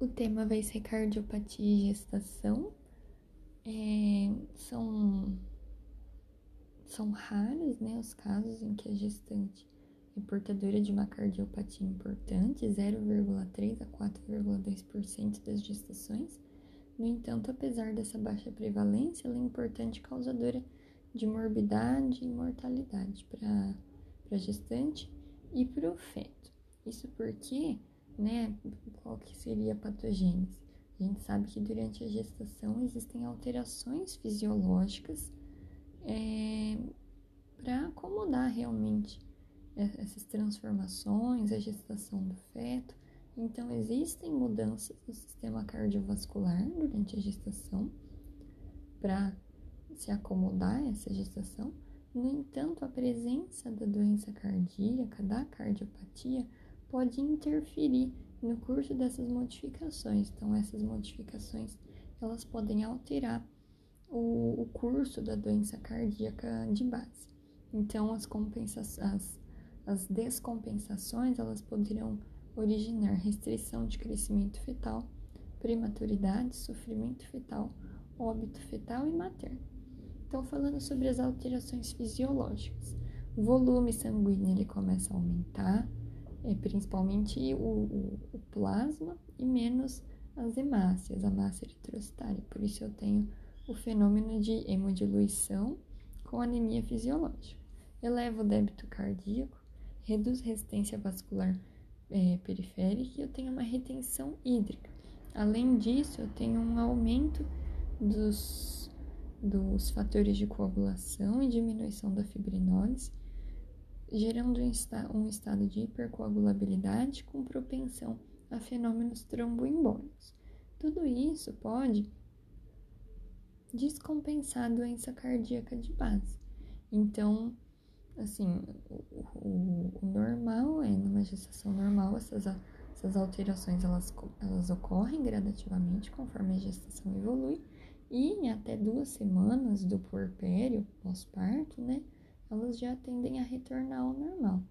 O tema vai ser cardiopatia e gestação. É, são, são raros né, os casos em que a gestante é portadora de uma cardiopatia importante, 0,3 a 4,2% das gestações. No entanto, apesar dessa baixa prevalência, ela é importante causadora de morbidade e mortalidade para a gestante e para o feto. Isso porque né? Qual que seria a patogênese? A gente sabe que durante a gestação existem alterações fisiológicas é, para acomodar realmente essas transformações, a gestação do feto. Então, existem mudanças no sistema cardiovascular durante a gestação para se acomodar essa gestação. No entanto, a presença da doença cardíaca, da cardiopatia, pode interferir no curso dessas modificações. Então, essas modificações elas podem alterar o, o curso da doença cardíaca de base. Então, as, compensações, as descompensações elas poderão originar restrição de crescimento fetal, prematuridade, sofrimento fetal, óbito fetal e materno. Então, falando sobre as alterações fisiológicas, o volume sanguíneo ele começa a aumentar, principalmente o, o, o, plasma e menos as hemácias, a massa eritrocitária. Por isso eu tenho o fenômeno de hemodiluição com anemia fisiológica. Eleva o débito cardíaco, reduz resistência vascular é, periférica e eu tenho uma retenção hídrica. Além disso, eu tenho um aumento dos, dos fatores de coagulação e diminuição da fibrinólise gerando um estado de hipercoagulabilidade com propensão a fenômenos tromboembólicos. Tudo isso pode descompensar a doença cardíaca de base. Então, assim, o, o, o normal é, numa gestação normal, essas, essas alterações elas, elas ocorrem gradativamente conforme a gestação evolui, e em até duas semanas do puerpério, pós-parto, né? Elas já tendem a retornar ao normal.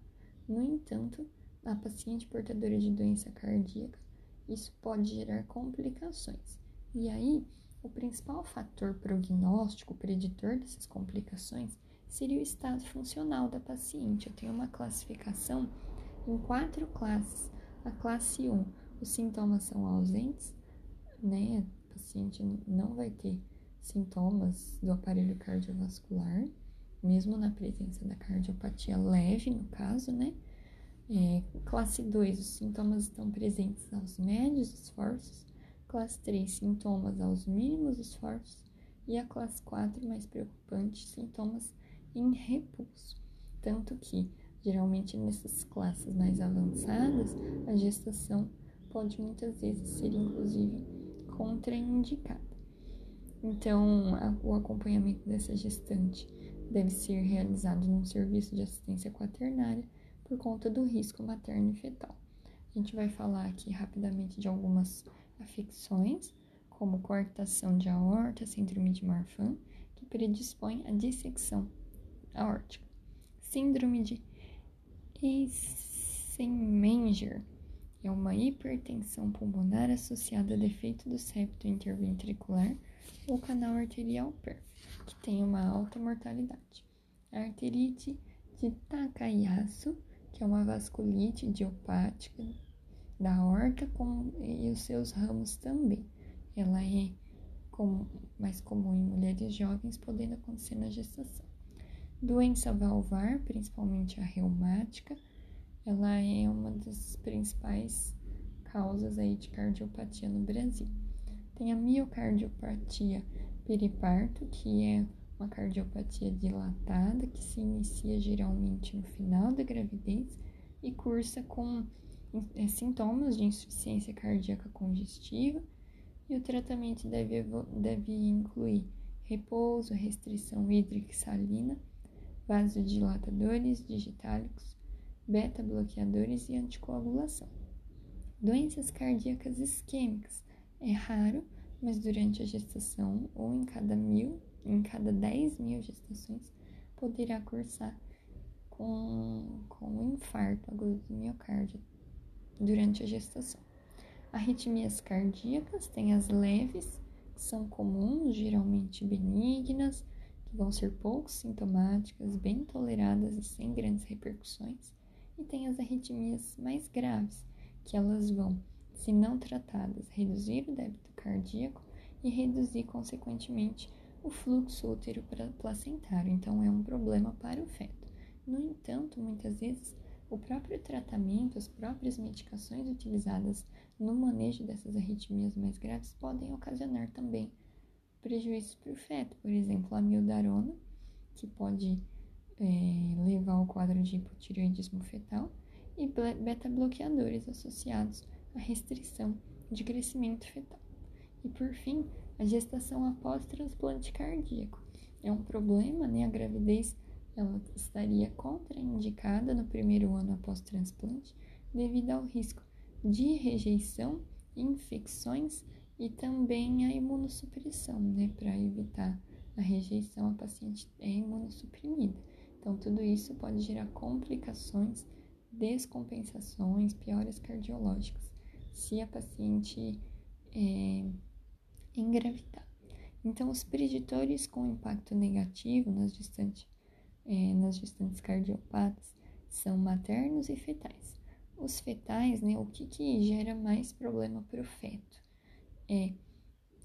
No entanto, a paciente portadora de doença cardíaca, isso pode gerar complicações. E aí, o principal fator prognóstico, preditor dessas complicações, seria o estado funcional da paciente. Eu tenho uma classificação em quatro classes. A classe 1, os sintomas são ausentes, né? A paciente não vai ter sintomas do aparelho cardiovascular mesmo na presença da cardiopatia leve, no caso, né? É, classe 2, os sintomas estão presentes aos médios esforços. Classe 3, sintomas aos mínimos esforços. E a classe 4, mais preocupante, sintomas em repulso. Tanto que, geralmente, nessas classes mais avançadas, a gestação pode muitas vezes ser, inclusive, contraindicada. Então, a, o acompanhamento dessa gestante deve ser realizado num serviço de assistência quaternária por conta do risco materno e fetal. A gente vai falar aqui rapidamente de algumas afecções, como coartação de aorta, síndrome de Marfan, que predispõe à dissecção aórtica. Síndrome de Eisenmenger é uma hipertensão pulmonar associada a defeito do septo interventricular ou canal arterial pérfuro que tem uma alta mortalidade. A arterite de Takayasu, que é uma vasculite idiopática da aorta com, e os seus ramos também. Ela é com, mais comum em mulheres jovens, podendo acontecer na gestação. Doença valvar, principalmente a reumática, ela é uma das principais causas aí de cardiopatia no Brasil. Tem a miocardiopatia periparto, que é uma cardiopatia dilatada que se inicia geralmente no final da gravidez e cursa com é, sintomas de insuficiência cardíaca congestiva, e o tratamento deve, deve incluir repouso, restrição hídrica e salina, vasodilatadores digitálicos, beta-bloqueadores e anticoagulação. Doenças cardíacas isquêmicas é raro, mas durante a gestação ou em cada mil, em cada 10 mil gestações, poderá cursar com, com um infarto agudo do miocárdio durante a gestação. Arritmias cardíacas tem as leves, que são comuns, geralmente benignas, que vão ser pouco sintomáticas, bem toleradas e sem grandes repercussões. E tem as arritmias mais graves, que elas vão, se não tratadas, reduzir o débito cardíaco e reduzir, consequentemente, o fluxo útero placentário. Então, é um problema para o feto. No entanto, muitas vezes, o próprio tratamento, as próprias medicações utilizadas no manejo dessas arritmias mais graves podem ocasionar também prejuízos para o feto. Por exemplo, a mildarona, que pode é, levar ao quadro de hipotireoidismo fetal, e beta-bloqueadores associados à restrição de crescimento fetal. E por fim, a gestação após transplante cardíaco. É um problema, né? A gravidez ela estaria contraindicada no primeiro ano após transplante devido ao risco de rejeição, infecções e também a imunossupressão, né? Para evitar a rejeição, a paciente é imunossuprimida. Então, tudo isso pode gerar complicações, descompensações, piores cardiológicas, se a paciente é, engravidar. Então, os preditores com impacto negativo nas gestantes, é, nas gestantes cardiopatas são maternos e fetais. Os fetais, né, o que, que gera mais problema para o feto? É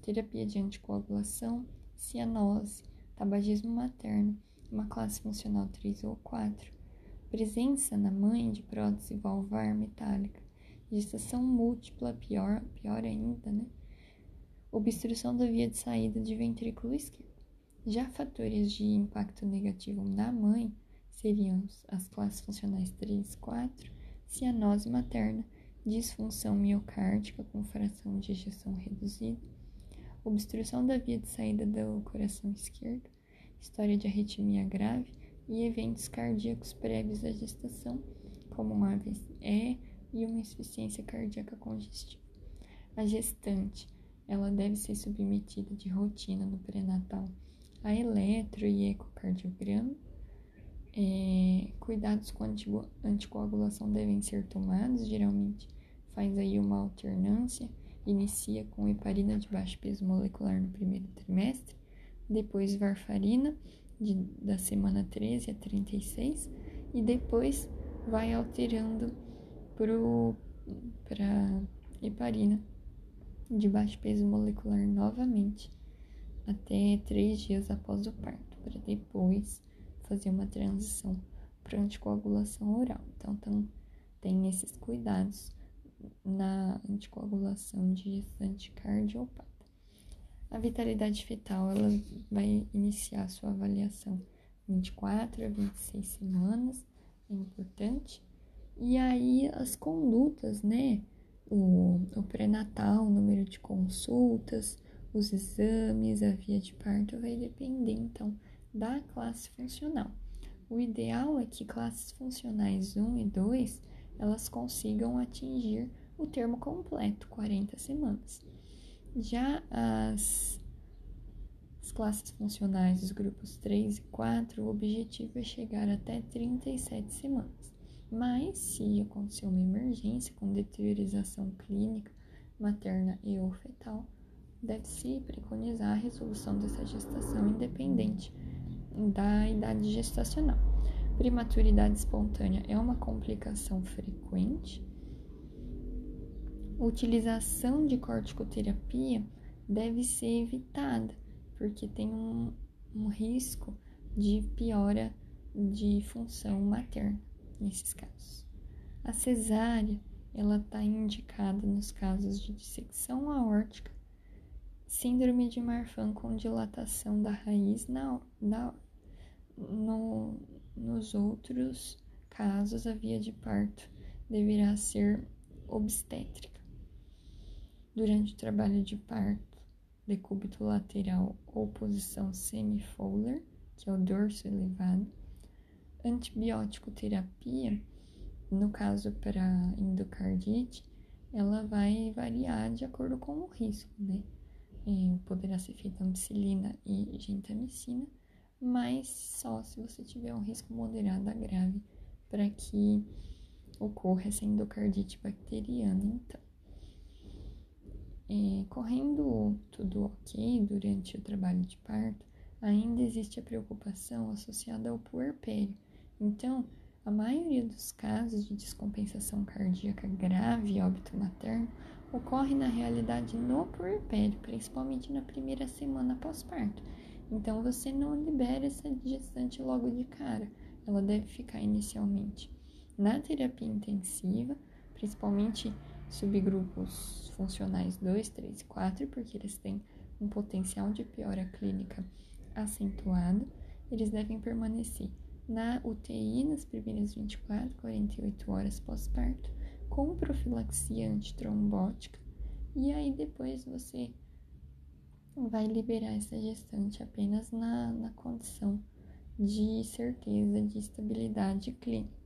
terapia de anticoagulação, cianose, tabagismo materno, uma classe funcional 3 ou 4, presença na mãe de prótese valvar metálica, gestação múltipla, pior, pior ainda, né? obstrução da via de saída de ventrículo esquerdo. Já fatores de impacto negativo na mãe seriam as classes funcionais 3 e 4, cianose materna, disfunção miocárdica com fração de ejeção reduzida, obstrução da via de saída do coração esquerdo, história de arritmia grave e eventos cardíacos prévios à gestação, como um AVE e uma insuficiência cardíaca congestiva. A gestante ela deve ser submetida de rotina no pré-natal a eletro e ecocardiograma. É, cuidados com anticoagulação devem ser tomados, geralmente faz aí uma alternância, inicia com heparina de baixo peso molecular no primeiro trimestre, depois varfarina de, da semana 13 a 36 e depois vai alterando para heparina de baixo peso molecular novamente até três dias após o parto, para depois fazer uma transição para anticoagulação oral. Então, então, tem esses cuidados na anticoagulação de gestante cardiopata. A vitalidade fetal ela vai iniciar sua avaliação 24 a 26 semanas, é importante. E aí as condutas, né? o, o pré-natal, o número de consultas, os exames, a via de parto vai depender então da classe funcional. O ideal é que classes funcionais 1 e 2 elas consigam atingir o termo completo, 40 semanas. Já as, as classes funcionais dos grupos 3 e 4, o objetivo é chegar até 37 semanas. Mas, se acontecer uma emergência com deteriorização clínica materna e ou fetal, deve-se preconizar a resolução dessa gestação independente da idade gestacional. Prematuridade espontânea é uma complicação frequente. Utilização de corticoterapia deve ser evitada, porque tem um, um risco de piora de função materna nesses casos. A cesárea, ela está indicada nos casos de dissecção aórtica, síndrome de Marfan com dilatação da raiz na, na no, nos outros casos, a via de parto deverá ser obstétrica. Durante o trabalho de parto, decúbito lateral ou posição semi-Fowler, que é o dorso elevado, antibiótico terapia, no caso para endocardite, ela vai variar de acordo com o risco, né? E poderá ser feita ampicilina e gentamicina, mas só se você tiver um risco moderado a grave para que ocorra essa endocardite bacteriana, então. é, correndo tudo ok durante o trabalho de parto, ainda existe a preocupação associada ao puerpério. Então, a maioria dos casos de descompensação cardíaca grave e óbito materno ocorre na realidade no puerpério, principalmente na primeira semana pós-parto. Então você não libera essa gestante logo de cara, ela deve ficar inicialmente na terapia intensiva, principalmente subgrupos funcionais 2, 3 e 4, porque eles têm um potencial de piora clínica acentuado, eles devem permanecer na UTI nas primeiras 24, 48 horas pós-parto, com profilaxia antitrombótica, e aí depois você vai liberar essa gestante apenas na, na condição de certeza de estabilidade clínica.